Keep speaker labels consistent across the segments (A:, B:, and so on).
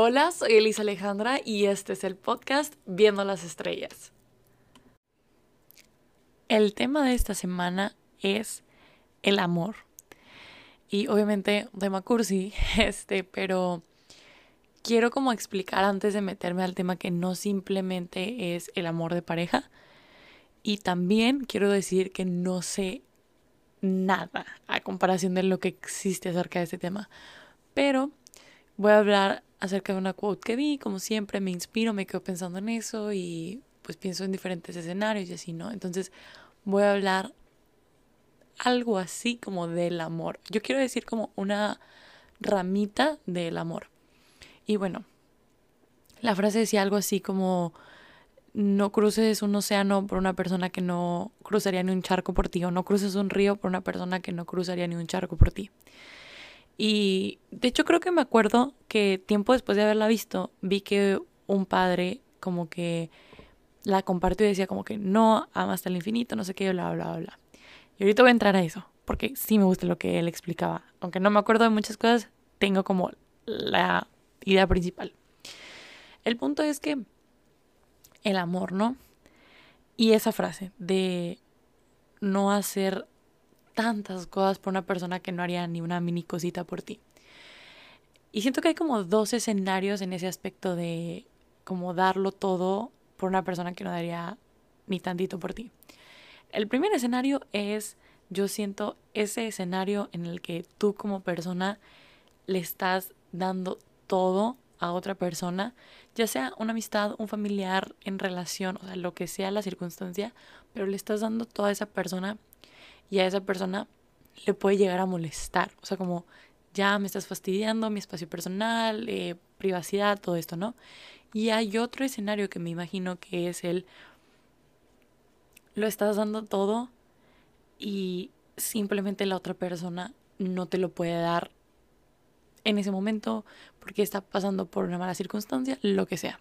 A: Hola, soy Elisa Alejandra y este es el podcast Viendo las Estrellas. El tema de esta semana es el amor. Y obviamente tema cursi, este, pero quiero como explicar antes de meterme al tema que no simplemente es el amor de pareja. Y también quiero decir que no sé nada a comparación de lo que existe acerca de este tema. Pero voy a hablar acerca de una quote que vi, como siempre me inspiro, me quedo pensando en eso y pues pienso en diferentes escenarios y así, ¿no? Entonces voy a hablar algo así como del amor. Yo quiero decir como una ramita del amor. Y bueno, la frase decía algo así como no cruces un océano por una persona que no cruzaría ni un charco por ti o no cruces un río por una persona que no cruzaría ni un charco por ti. Y de hecho creo que me acuerdo que tiempo después de haberla visto, vi que un padre como que la compartió y decía como que no, ama hasta el infinito, no sé qué, bla, bla, bla. Y ahorita voy a entrar a eso, porque sí me gusta lo que él explicaba. Aunque no me acuerdo de muchas cosas, tengo como la idea principal. El punto es que el amor, ¿no? Y esa frase de no hacer tantas cosas por una persona que no haría ni una mini cosita por ti. Y siento que hay como dos escenarios en ese aspecto de como darlo todo por una persona que no daría ni tantito por ti. El primer escenario es, yo siento, ese escenario en el que tú como persona le estás dando todo a otra persona, ya sea una amistad, un familiar, en relación, o sea, lo que sea la circunstancia, pero le estás dando todo a esa persona y a esa persona le puede llegar a molestar. O sea, como ya me estás fastidiando mi espacio personal, eh, privacidad, todo esto, ¿no? Y hay otro escenario que me imagino que es el, lo estás dando todo y simplemente la otra persona no te lo puede dar en ese momento porque está pasando por una mala circunstancia, lo que sea.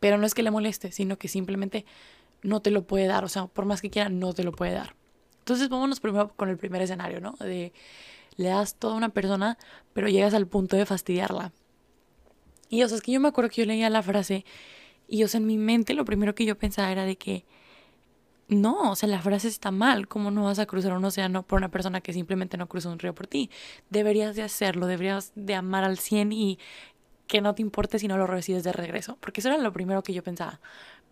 A: Pero no es que le moleste, sino que simplemente no te lo puede dar, o sea, por más que quiera, no te lo puede dar. Entonces vámonos primero con el primer escenario, ¿no? De le das toda una persona, pero llegas al punto de fastidiarla. Y o sea, es que yo me acuerdo que yo leía la frase y o sea, en mi mente lo primero que yo pensaba era de que no, o sea, la frase está mal. ¿Cómo no vas a cruzar un océano por una persona que simplemente no cruza un río por ti? Deberías de hacerlo, deberías de amar al 100 y que no te importe si no lo recibes de regreso. Porque eso era lo primero que yo pensaba.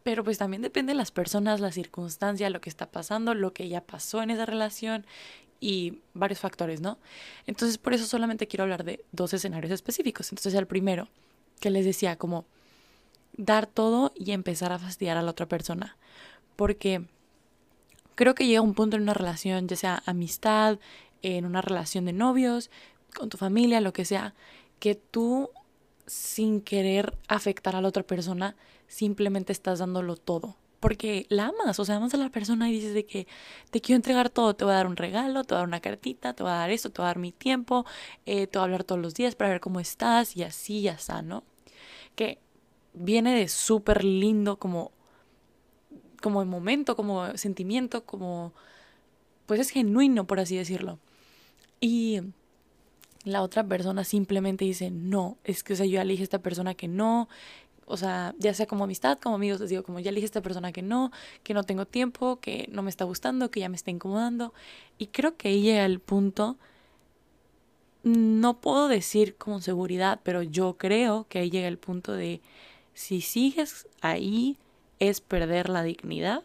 A: Pero pues también depende de las personas, la circunstancia, lo que está pasando, lo que ya pasó en esa relación y varios factores, ¿no? Entonces por eso solamente quiero hablar de dos escenarios específicos. Entonces el primero, que les decía, como dar todo y empezar a fastidiar a la otra persona. Porque creo que llega un punto en una relación, ya sea amistad, en una relación de novios, con tu familia, lo que sea, que tú sin querer afectar a la otra persona, simplemente estás dándolo todo. Porque la amas, o sea, amas a la persona y dices de que te quiero entregar todo, te voy a dar un regalo, te voy a dar una cartita, te voy a dar esto, te voy a dar mi tiempo, eh, te voy a hablar todos los días para ver cómo estás y así, ya está, ¿no? Que viene de súper lindo como, como momento, como sentimiento, como, pues es genuino, por así decirlo. Y la otra persona simplemente dice, no, es que, o sea, yo elige a esta persona que no, o sea, ya sea como amistad, como amigos, les digo, como ya elige a esta persona que no, que no tengo tiempo, que no me está gustando, que ya me está incomodando. Y creo que ahí llega el punto, no puedo decir con seguridad, pero yo creo que ahí llega el punto de, si sigues ahí, es perder la dignidad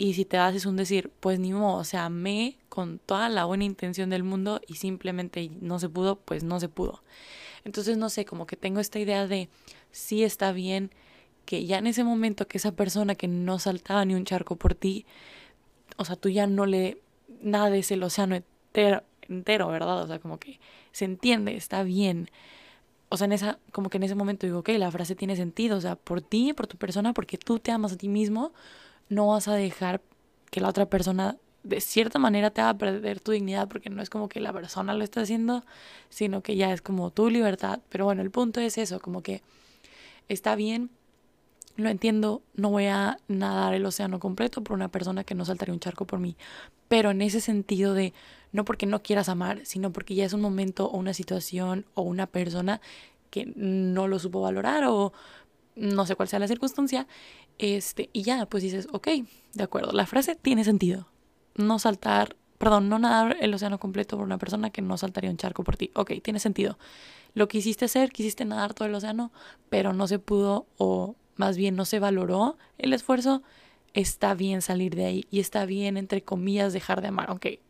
A: y si te haces un decir, pues ni modo, o sea, amé con toda la buena intención del mundo y simplemente no se pudo, pues no se pudo. Entonces, no sé, como que tengo esta idea de sí está bien que ya en ese momento que esa persona que no saltaba ni un charco por ti, o sea, tú ya no le nada de ese océano entero, entero, ¿verdad? O sea, como que se entiende, está bien. O sea, en esa, como que en ese momento digo, ok, la frase tiene sentido, o sea, por ti, por tu persona, porque tú te amas a ti mismo, no vas a dejar que la otra persona de cierta manera te haga perder tu dignidad porque no es como que la persona lo está haciendo, sino que ya es como tu libertad. Pero bueno, el punto es eso, como que está bien, lo entiendo, no voy a nadar el océano completo por una persona que no saltaría un charco por mí, pero en ese sentido de no porque no quieras amar, sino porque ya es un momento o una situación o una persona que no lo supo valorar o no sé cuál sea la circunstancia, este, y ya, pues dices, ok, de acuerdo, la frase tiene sentido. No saltar, perdón, no nadar el océano completo por una persona que no saltaría un charco por ti. Ok, tiene sentido. Lo quisiste hacer, quisiste nadar todo el océano, pero no se pudo o más bien no se valoró el esfuerzo. Está bien salir de ahí y está bien, entre comillas, dejar de amar, aunque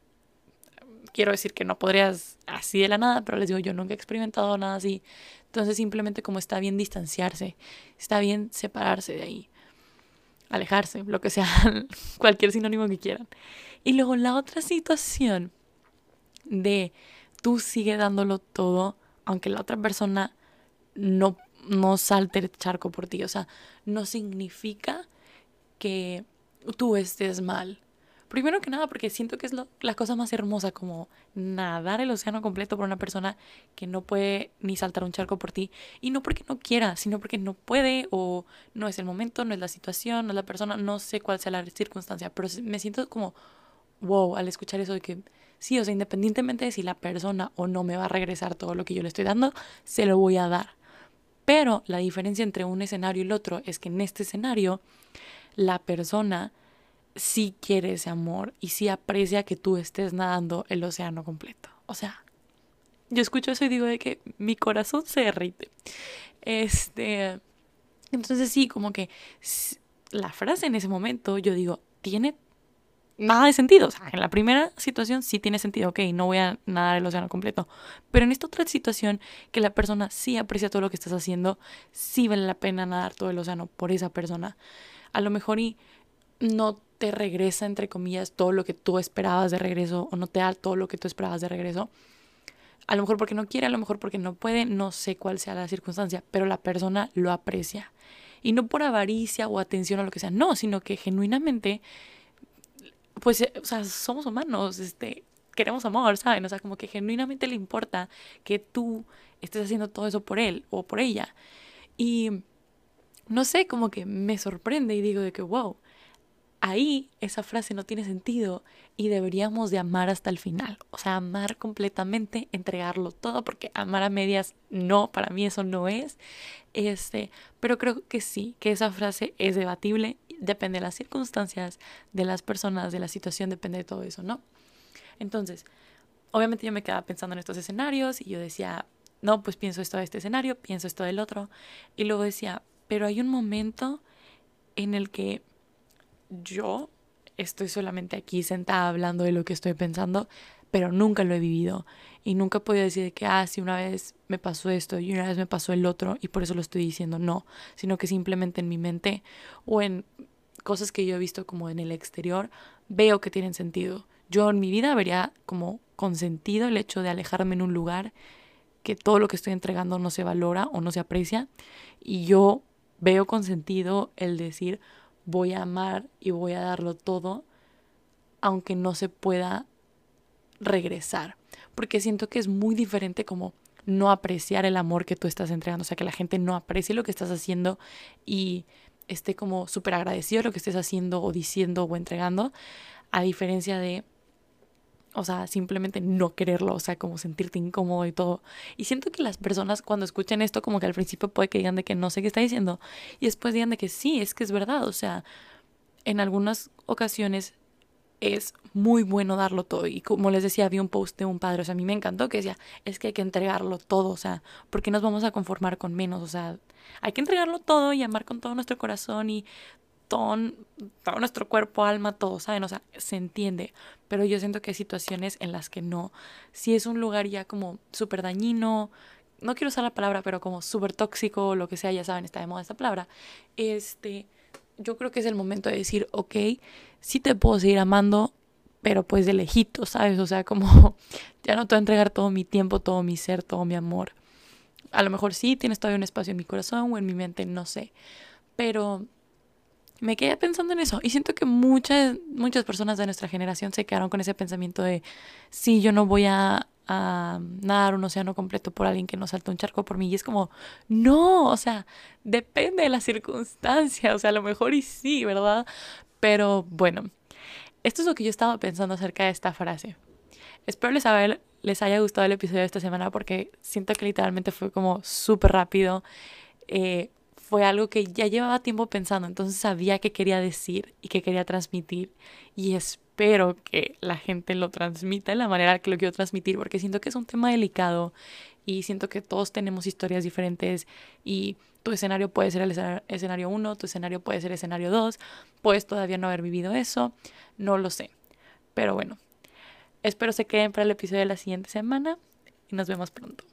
A: quiero decir que no podrías así de la nada, pero les digo, yo nunca he experimentado nada así. Entonces simplemente como está bien distanciarse, está bien separarse de ahí, alejarse, lo que sea, cualquier sinónimo que quieran. Y luego la otra situación de tú sigue dándolo todo, aunque la otra persona no, no salte el charco por ti. O sea, no significa que tú estés mal Primero que nada porque siento que es la cosa más hermosa, como nadar el océano completo por una persona que no puede ni saltar un charco por ti. Y no porque no quiera, sino porque no puede o no es el momento, no es la situación, no es la persona, no sé cuál sea la circunstancia. Pero me siento como, wow, al escuchar eso de que sí, o sea, independientemente de si la persona o no me va a regresar todo lo que yo le estoy dando, se lo voy a dar. Pero la diferencia entre un escenario y el otro es que en este escenario la persona sí quiere ese amor y sí aprecia que tú estés nadando el océano completo. O sea, yo escucho eso y digo de que mi corazón se derrite. Este, entonces sí, como que la frase en ese momento, yo digo, tiene nada de sentido. O sea, en la primera situación sí tiene sentido, ok, no voy a nadar el océano completo. Pero en esta otra situación, que la persona sí aprecia todo lo que estás haciendo, sí vale la pena nadar todo el océano por esa persona. A lo mejor y no te regresa, entre comillas, todo lo que tú esperabas de regreso o no te da todo lo que tú esperabas de regreso. A lo mejor porque no quiere, a lo mejor porque no puede, no sé cuál sea la circunstancia, pero la persona lo aprecia. Y no por avaricia o atención o lo que sea, no, sino que genuinamente, pues, o sea, somos humanos, este, queremos amor, ¿saben? O sea, como que genuinamente le importa que tú estés haciendo todo eso por él o por ella. Y no sé, como que me sorprende y digo de que, wow, ahí esa frase no tiene sentido y deberíamos de amar hasta el final, o sea, amar completamente, entregarlo todo, porque amar a medias no, para mí eso no es, este, pero creo que sí, que esa frase es debatible, depende de las circunstancias, de las personas, de la situación, depende de todo eso, ¿no? Entonces, obviamente yo me quedaba pensando en estos escenarios y yo decía, no, pues pienso esto de este escenario, pienso esto del otro, y luego decía, pero hay un momento en el que yo estoy solamente aquí sentada hablando de lo que estoy pensando, pero nunca lo he vivido. Y nunca he podido decir que, ah, si una vez me pasó esto y una vez me pasó el otro y por eso lo estoy diciendo, no, sino que simplemente en mi mente o en cosas que yo he visto como en el exterior, veo que tienen sentido. Yo en mi vida vería como consentido el hecho de alejarme en un lugar que todo lo que estoy entregando no se valora o no se aprecia. Y yo veo con sentido el decir, voy a amar y voy a darlo todo, aunque no se pueda regresar. Porque siento que es muy diferente como no apreciar el amor que tú estás entregando, o sea, que la gente no aprecie lo que estás haciendo y esté como súper agradecido de lo que estés haciendo o diciendo o entregando, a diferencia de o sea, simplemente no quererlo, o sea, como sentirte incómodo y todo. Y siento que las personas cuando escuchen esto, como que al principio puede que digan de que no sé qué está diciendo, y después digan de que sí, es que es verdad, o sea, en algunas ocasiones es muy bueno darlo todo. Y como les decía, había un post de un padre, o sea, a mí me encantó que decía, es que hay que entregarlo todo, o sea, porque nos vamos a conformar con menos, o sea, hay que entregarlo todo y amar con todo nuestro corazón y todo, nuestro cuerpo, alma, todo, ¿saben? O sea, se entiende. Pero yo siento que hay situaciones en las que no. Si es un lugar ya como súper dañino, no quiero usar la palabra, pero como súper tóxico, lo que sea, ya saben, está de moda esta palabra. Este, yo creo que es el momento de decir, ok, sí te puedo seguir amando, pero pues de lejito, ¿sabes? O sea, como ya no te voy a entregar todo mi tiempo, todo mi ser, todo mi amor. A lo mejor sí tienes todavía un espacio en mi corazón o en mi mente, no sé. Pero me quedé pensando en eso y siento que muchas, muchas personas de nuestra generación se quedaron con ese pensamiento de, sí, yo no voy a, a nadar un océano completo por alguien que no salta un charco por mí. Y es como, no, o sea, depende de la circunstancia, o sea, a lo mejor y sí, ¿verdad? Pero bueno, esto es lo que yo estaba pensando acerca de esta frase. Espero les, les haya gustado el episodio de esta semana porque siento que literalmente fue como súper rápido. Eh, fue algo que ya llevaba tiempo pensando, entonces sabía qué quería decir y qué quería transmitir y espero que la gente lo transmita de la manera que lo quiero transmitir porque siento que es un tema delicado y siento que todos tenemos historias diferentes y tu escenario puede ser el escenario 1, tu escenario puede ser el escenario 2, puedes todavía no haber vivido eso, no lo sé. Pero bueno, espero se queden para el episodio de la siguiente semana y nos vemos pronto.